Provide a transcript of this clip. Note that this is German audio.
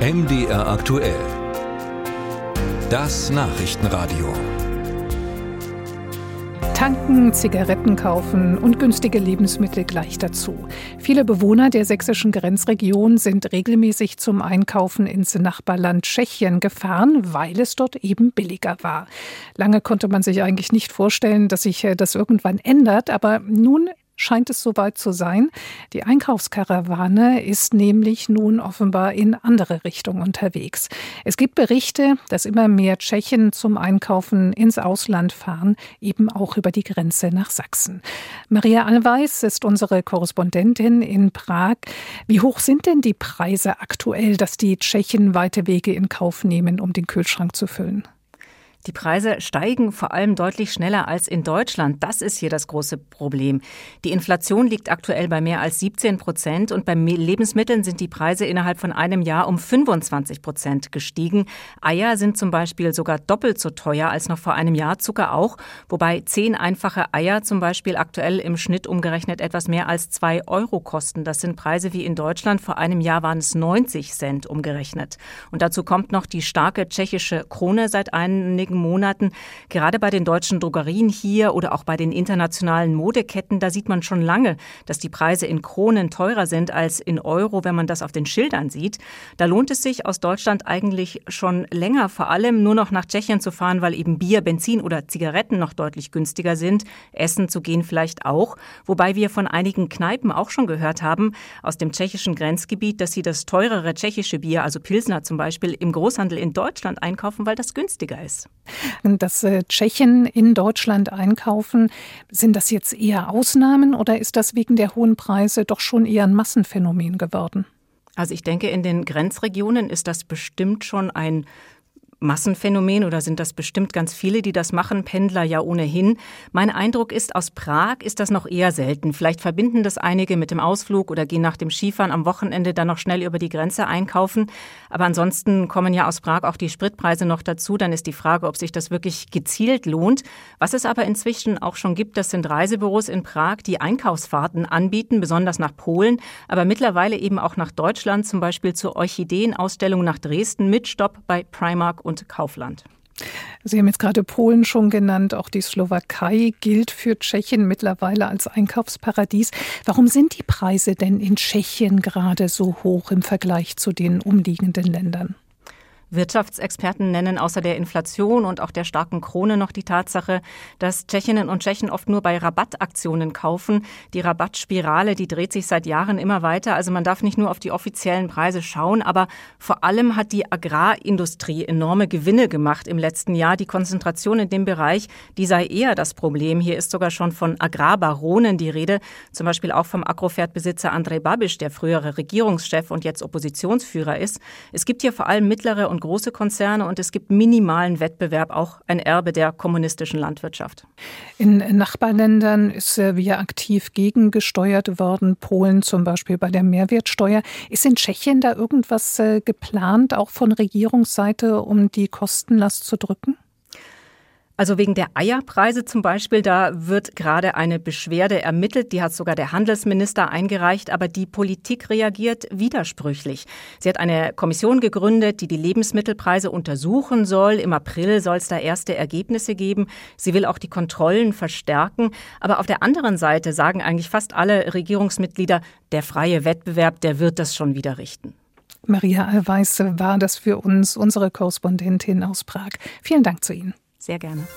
MDR aktuell. Das Nachrichtenradio. Tanken, Zigaretten kaufen und günstige Lebensmittel gleich dazu. Viele Bewohner der sächsischen Grenzregion sind regelmäßig zum Einkaufen ins Nachbarland Tschechien gefahren, weil es dort eben billiger war. Lange konnte man sich eigentlich nicht vorstellen, dass sich äh, das irgendwann ändert, aber nun scheint es soweit zu sein. Die Einkaufskarawane ist nämlich nun offenbar in andere Richtungen unterwegs. Es gibt Berichte, dass immer mehr Tschechen zum Einkaufen ins Ausland fahren, eben auch über die Grenze nach Sachsen. Maria Allweis ist unsere Korrespondentin in Prag. Wie hoch sind denn die Preise aktuell, dass die Tschechen weite Wege in Kauf nehmen, um den Kühlschrank zu füllen? Die Preise steigen vor allem deutlich schneller als in Deutschland. Das ist hier das große Problem. Die Inflation liegt aktuell bei mehr als 17 Prozent und bei Lebensmitteln sind die Preise innerhalb von einem Jahr um 25 Prozent gestiegen. Eier sind zum Beispiel sogar doppelt so teuer als noch vor einem Jahr, Zucker auch, wobei zehn einfache Eier zum Beispiel aktuell im Schnitt umgerechnet etwas mehr als zwei Euro kosten. Das sind Preise wie in Deutschland. Vor einem Jahr waren es 90 Cent umgerechnet. Und dazu kommt noch die starke tschechische Krone seit einigen wenigen Monaten. Gerade bei den deutschen Drogerien hier oder auch bei den internationalen Modeketten, da sieht man schon lange, dass die Preise in Kronen teurer sind als in Euro, wenn man das auf den Schildern sieht. Da lohnt es sich aus Deutschland eigentlich schon länger vor allem nur noch nach Tschechien zu fahren, weil eben Bier, Benzin oder Zigaretten noch deutlich günstiger sind. Essen zu gehen vielleicht auch. Wobei wir von einigen Kneipen auch schon gehört haben, aus dem tschechischen Grenzgebiet, dass sie das teurere tschechische Bier, also Pilsner zum Beispiel, im Großhandel in Deutschland einkaufen, weil das günstiger ist. Dass äh, Tschechen in Deutschland einkaufen, sind das jetzt eher Ausnahmen oder ist das wegen der hohen Preise doch schon eher ein Massenphänomen geworden? Also ich denke, in den Grenzregionen ist das bestimmt schon ein Massenphänomen oder sind das bestimmt ganz viele, die das machen, Pendler ja ohnehin. Mein Eindruck ist, aus Prag ist das noch eher selten. Vielleicht verbinden das einige mit dem Ausflug oder gehen nach dem Skifahren am Wochenende dann noch schnell über die Grenze einkaufen. Aber ansonsten kommen ja aus Prag auch die Spritpreise noch dazu. Dann ist die Frage, ob sich das wirklich gezielt lohnt. Was es aber inzwischen auch schon gibt, das sind Reisebüros in Prag, die Einkaufsfahrten anbieten, besonders nach Polen, aber mittlerweile eben auch nach Deutschland, zum Beispiel zur Orchideenausstellung nach Dresden mit Stopp bei Primark und Kaufland. Sie haben jetzt gerade Polen schon genannt, auch die Slowakei gilt für Tschechien mittlerweile als Einkaufsparadies. Warum sind die Preise denn in Tschechien gerade so hoch im Vergleich zu den umliegenden Ländern? Wirtschaftsexperten nennen außer der Inflation und auch der starken Krone noch die Tatsache, dass Tschechinnen und Tschechen oft nur bei Rabattaktionen kaufen. Die Rabattspirale, die dreht sich seit Jahren immer weiter. Also man darf nicht nur auf die offiziellen Preise schauen, aber vor allem hat die Agrarindustrie enorme Gewinne gemacht im letzten Jahr. Die Konzentration in dem Bereich, die sei eher das Problem. Hier ist sogar schon von Agrarbaronen die Rede, zum Beispiel auch vom Agrofert-Besitzer Babiš, der frühere Regierungschef und jetzt Oppositionsführer ist. Es gibt hier vor allem mittlere und große Konzerne und es gibt minimalen Wettbewerb, auch ein Erbe der kommunistischen Landwirtschaft. In Nachbarländern ist wieder aktiv gegengesteuert worden, Polen zum Beispiel bei der Mehrwertsteuer. Ist in Tschechien da irgendwas äh, geplant, auch von Regierungsseite, um die Kostenlast zu drücken? Also wegen der Eierpreise zum Beispiel, da wird gerade eine Beschwerde ermittelt. Die hat sogar der Handelsminister eingereicht, aber die Politik reagiert widersprüchlich. Sie hat eine Kommission gegründet, die die Lebensmittelpreise untersuchen soll. Im April soll es da erste Ergebnisse geben. Sie will auch die Kontrollen verstärken. Aber auf der anderen Seite sagen eigentlich fast alle Regierungsmitglieder, der freie Wettbewerb, der wird das schon wieder richten. Maria Allweis war das für uns, unsere Korrespondentin aus Prag. Vielen Dank zu Ihnen. Sehr gerne.